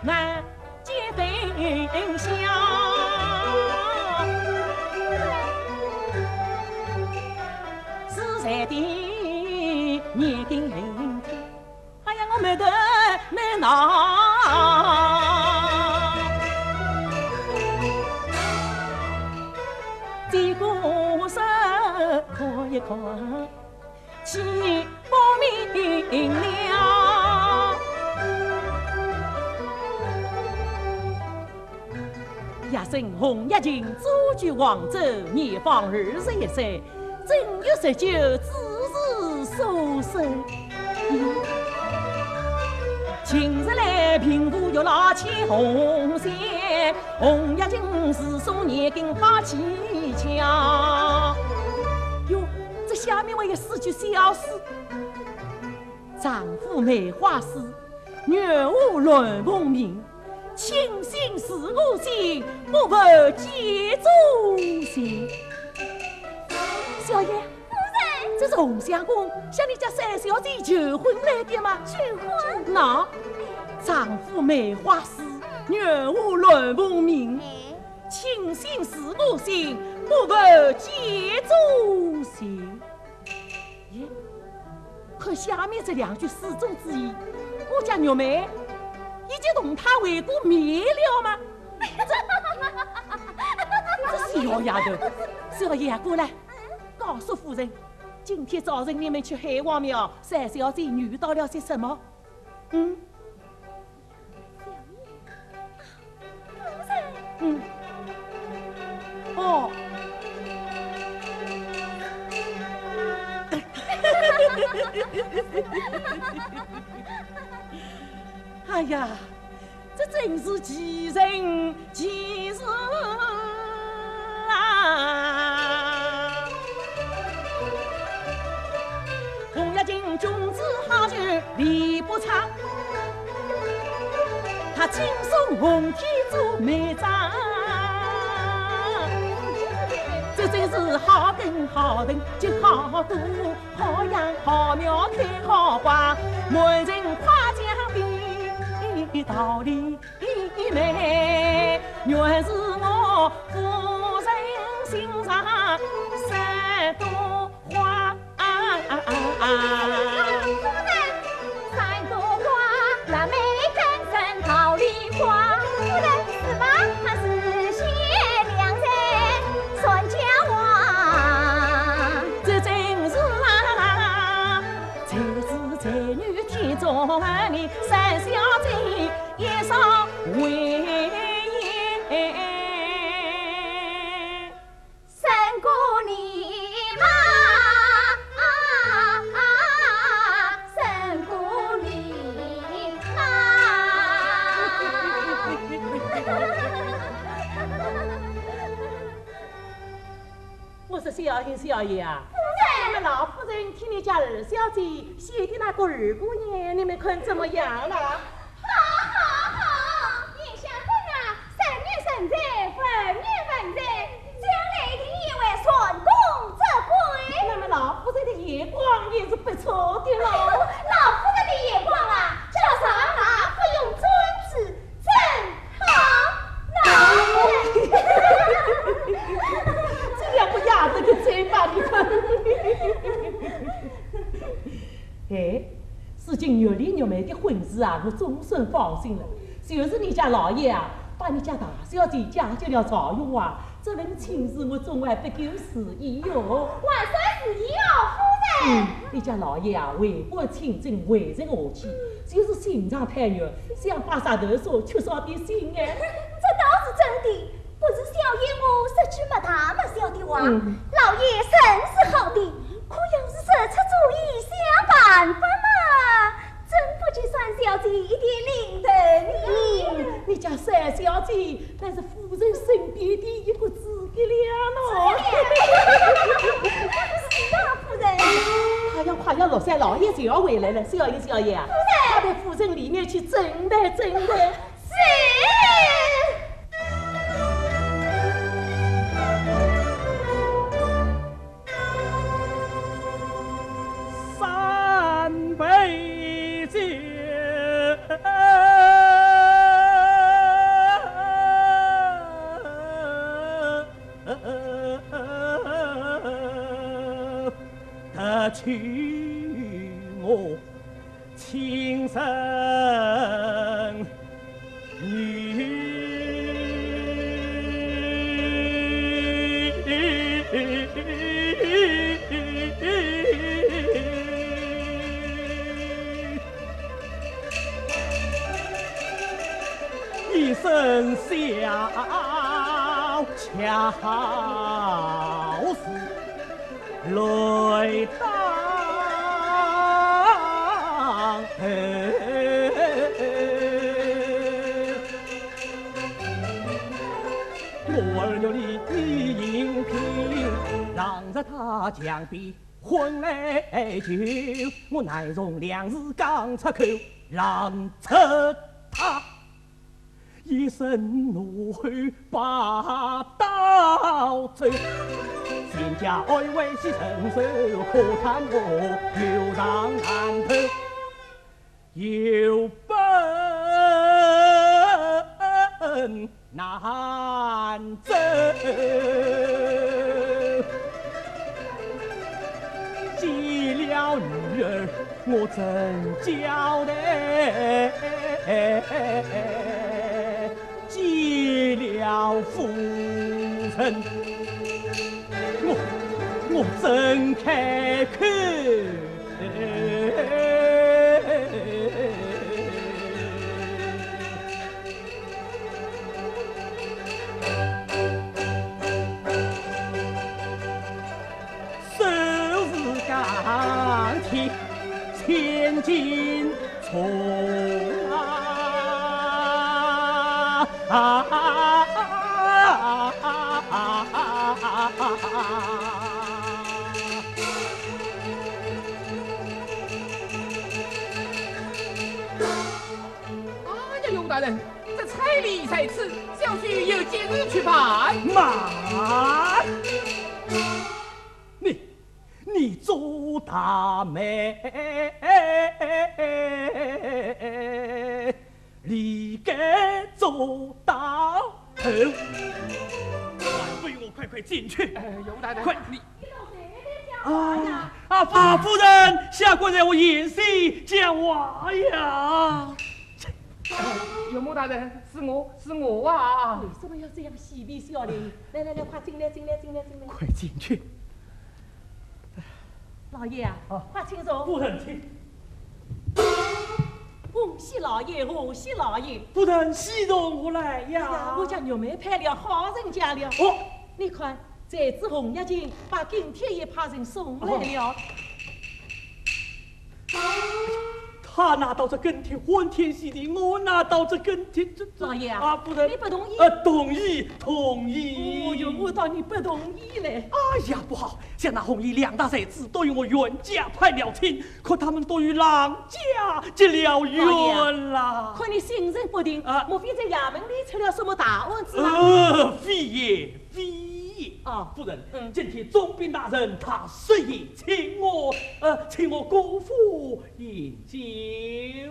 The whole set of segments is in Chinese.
难结分享。是在的年定人，哎呀，我没得没闹。看一看，起不明夜深红叶情，祖居黄州，年方二十一岁，正月十九，子时收生。今日来平湖玉老牵红线，红叶情是说年根好气强。下面我有四句小诗：丈夫梅花诗，女儿乱凤鸣。倾心是我心，不负结祖心。小爷，夫人，这是洪相公向你家三小姐求婚来的吗？求婚？那丈夫梅花诗，女儿乱凤鸣。倾心是我心，不负结祖心。可下面这两句诗中之意，我家玉梅已经同他为过面了吗？这小丫头，小爷过来，告诉夫人，今天早晨你们去海王庙，三小姐遇到了些什么？嗯？嗯？哦。哎呀，这真是奇人奇事啊！红叶金君子好酒离不长，他亲送红天做媒丈。真是好根好藤结好果，好杨好苗开好花，满人夸奖的道理美，原是我夫人心上三朵花。写的那个二姑娘，你们看怎么样了？好好好，你晓得啊，三女生在，分女分在，将来一定也会顺风则归。那么老夫人的眼光也是不错的喽。老夫人的眼光啊，叫上马不用尊子，真好。这两个丫头可真把你看。哎，如今玉里玉梅的婚事啊，我总算放心了。就是你家老爷啊，把你家大小姐嫁进了曹永华，这份亲事我总还不够思议哟。万岁旨意哦，夫人。你家老爷啊，为国清政，为人和气，就是心肠太软，想把啥头说，缺少点心眼。这倒是真的，不是小爷我说句没大没小的话，老爷甚是好的。可要是说出主意想办法嘛，真不及三小姐一点领头呢。你家三小姐那是夫人身边的一个诸葛亮喽。是啊，夫人。快要快要落山，老爷就要回来了，小爷小爷啊，快到夫人里面去整办整办。我亲生女。一生小巧事，泪当我儿有你一应聘，让着他将笔混来酒，我乃从两字讲出口，让出他。一声怒吼把刀走，全家哀慰喜承受，可叹我流上难头，有本难走。见了女儿，我怎交代？见了夫人，我我怎开口？千斤重。哎呀，永大人，这彩礼在此，小婿有今日去办。慢，大妹，你该做到头。还不我快快进去！哎，永大人，快你啊啊！法夫人，下官让我演戏讲话呀。永母大人，是我是我啊！嗯为什么要这样嬉皮笑脸？来来来，快进来进来进来进来！快进去！老爷啊，快请坐。不能请。恭喜老爷，恭喜老爷！不能喜从何来哎呀呀？，我家玉梅派了好人家了。哦，你看，这只红眼睛把金天也派人送来了。他拿到这跟帖欢天喜地，我拿到这跟帖这这老爷啊啊，夫人你不同意呃，同意同意。我当你不同意嘞。哎呀，不好！像那红衣两大才子都与我冤家派了亲，可他们都与郎家结了冤啦。可你心神不定，啊莫非在衙门里出了什么大案子吗？呃，非也非也。啊夫人，嗯今天总兵大人他设宴请我，呃，请我姑父饮酒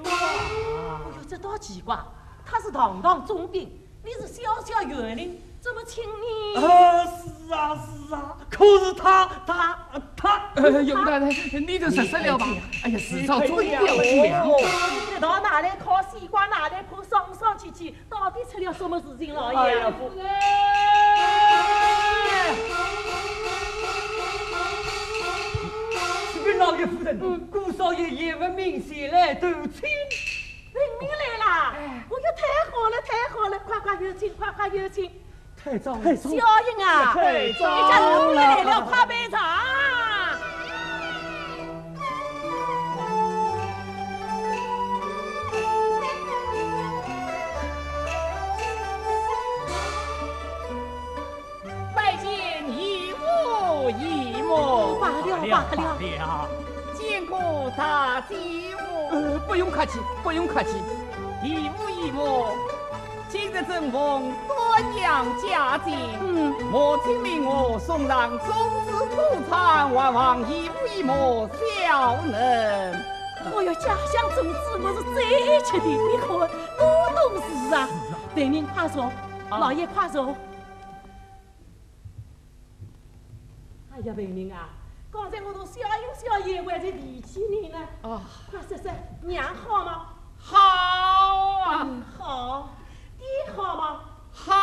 啊哎。呦，这多奇怪！他是堂堂总兵，你是小小园林，怎么请你？啊，是啊是啊，可是他他他，呃，永大人，你就实实了吧？哎呀，事上尊了讲。这道拿来烤西瓜，拿来破上上去去，到底出了什么事情，老爷？哎呀，夫老爷夫人，顾少爷也闻命前来投亲。人民来啦！我哟，太好了，太好了，快快有请，快快有请！太早太早小英啊，太你家早奴来了，了快备茶。拜见义父义母，罢了罢了，大不用客气，不用客气。义父义母，今日正逢端阳佳节，嗯，母亲命我送上粽子土产，还望义父义母孝能。我要，家乡粽子我是最爱吃的，你看多懂事啊！对您快坐，老爷快坐。哎呀，为民啊，刚才我同小英、小叶还在提起你呢。啊，快说说，娘好吗？好啊，嗯，好。爹好吗？好。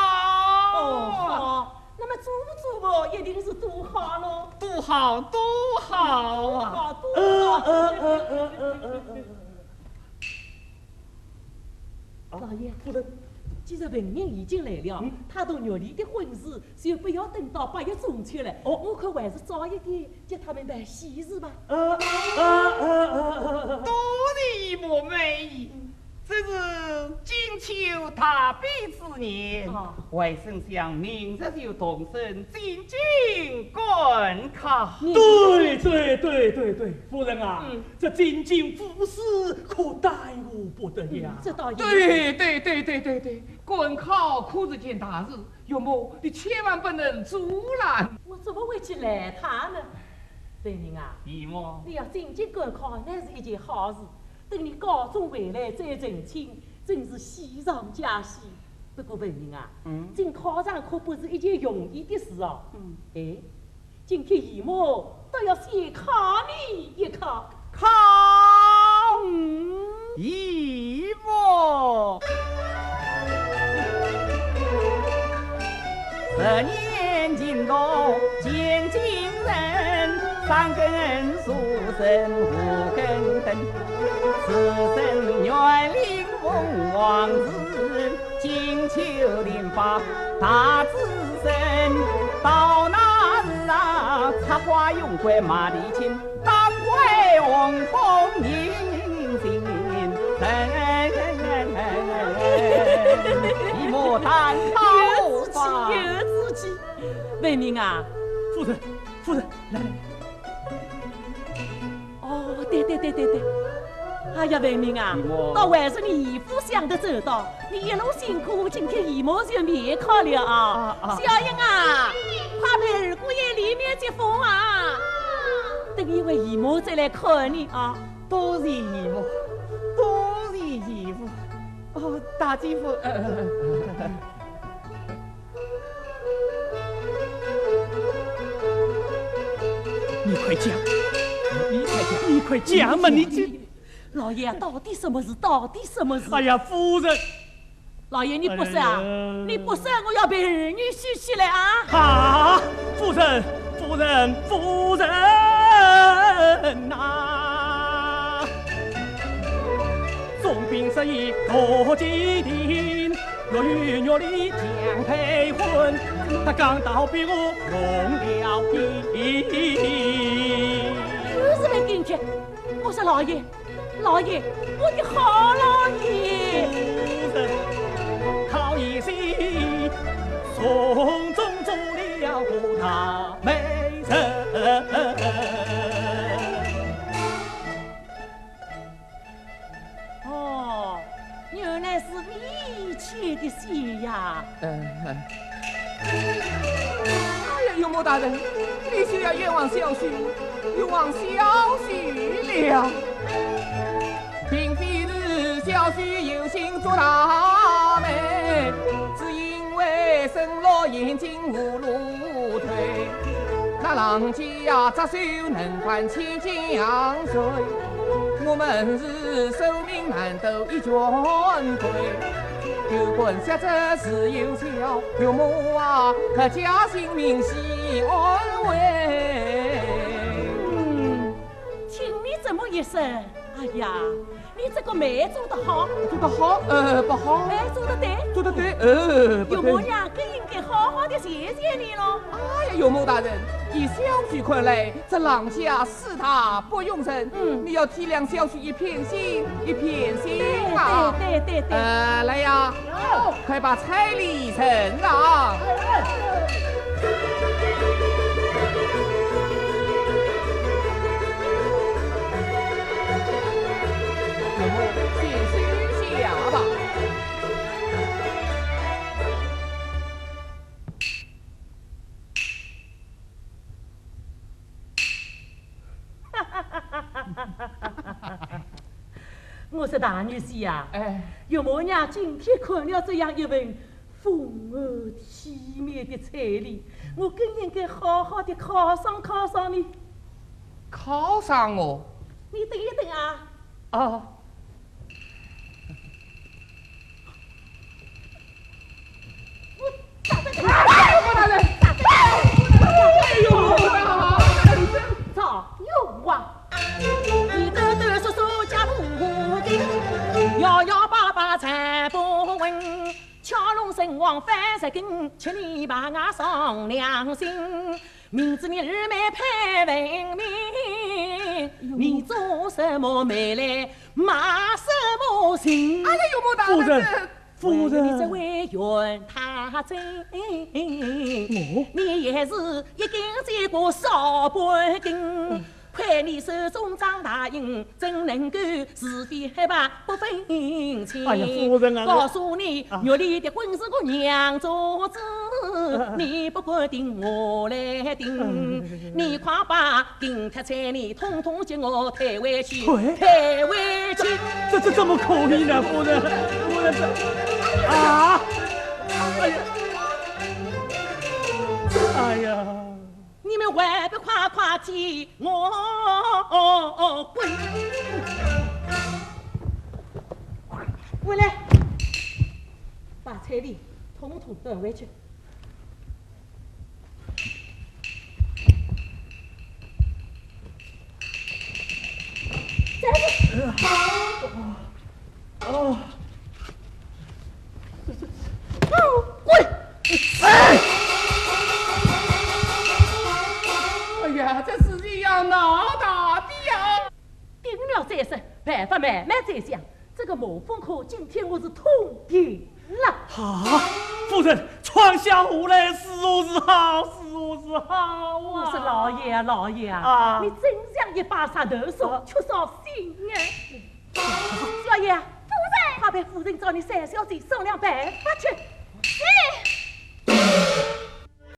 哦，好。那么做不做不，一定是多好喽。多好，多好啊！好，多好。老爷，夫人。既然文人已经来了，他同玉莲的婚事就不要等到八月中秋了。哦，我看还是早一点接他们办喜事吧。呃呃呃多礼莫美。这是金秋大比之年，外甥想明日就动身进京观考。对对对对对，夫人啊，这进京府事可待我不得呀。这倒也对对对对对对，观考可是件大事，岳母你千万不能阻拦。我怎么会去拦他呢？本人啊，姨母，你要进京观考，那是一件好事。等你高中回来再成亲，真是喜上加喜。不过文明啊，进考场可不是一件容易的事哦。嗯，哎，今天姨母都要先考你一考。考姨母，十年进度见今人，三根书生五根灯。此生愿领凤凰子，金秋林发大子孙。到那日啊，插花用归马蹄轻，当归红枫迎新人。一莫谈桃花，有志气，为民啊！夫人，夫人，来来。哦，对对对。哎呀，文明啊，倒还是你姨夫想得周到。你一路辛苦，今天姨妈就免考了啊。小英啊，快陪二姑爷里面接风啊。等一会姨母再来看你啊。多谢姨母，多谢姨夫。哦，大姐夫。你快讲，你快讲，嘛，你这。老爷，到底什么事？到底什么事？哎呀，夫人，老爷你不是啊？你不是，我要被儿女许起来啊！好，夫人，夫人，夫人呐！总兵十一多吉定，若与玉丽将配婚，他刚到比我容了意。我说老爷。老爷，我的好老爷，夫人靠一心，从中做了个大美人。哦，原来是你牵的线呀！嗯。哎呀，岳母大人，你就要冤枉小婿，冤枉小婿了。并非是小婿有心做大媒，只因为生落眼睛无路退。那郎家执手能换千江水，我们是寿命难斗一卷归。有本小子是有巧，岳母啊，可家性命系安慰。嗯，听你这么一声，哎呀！你这个媒做得好，做得好，呃，不好。哎做得对，做得对，呃，岳母娘更应该好好的谢谢你喽。哎呀，岳母大人，以小婿看来，这郎家视他不用人，嗯，你要体谅小婿一片心，一片心啊。对对对对。呃，来呀，快把彩礼呈上。我说大女婿呀，岳母娘今天看了这样一份丰厚体面的彩礼，我更应该好好的犒赏犒赏你。犒赏我。你等一等啊！啊。神王翻十根，请你把俺上良心。明知你二妹配文明，你做什么媒来骂什么情？哎呀，有莫大夫人，夫人，你这位冤太真，你也是一根接过少半根。看你手中张大印，怎能够是非黑白不分清？哎呀，夫人啊！告诉你，玉里的婚是我娘做主，你不管定，我来定。你快把定贴彩礼统统叫我退回去，退回去。这这怎么可以呢，夫人？夫人这啊！哎呀！哎呀！还不快快替我滚！回来，把彩礼统统端回去。哦哦，滚！哎！再说，办法慢慢再想。这个孟风可今天我是通定了。啊，夫人，闯下祸来，是我是好，是我是好啊！我说老爷啊，老爷啊！你真像一把杀头手，缺少心眼。小爷，夫人，快陪夫人找你三小姐商量办法去。是。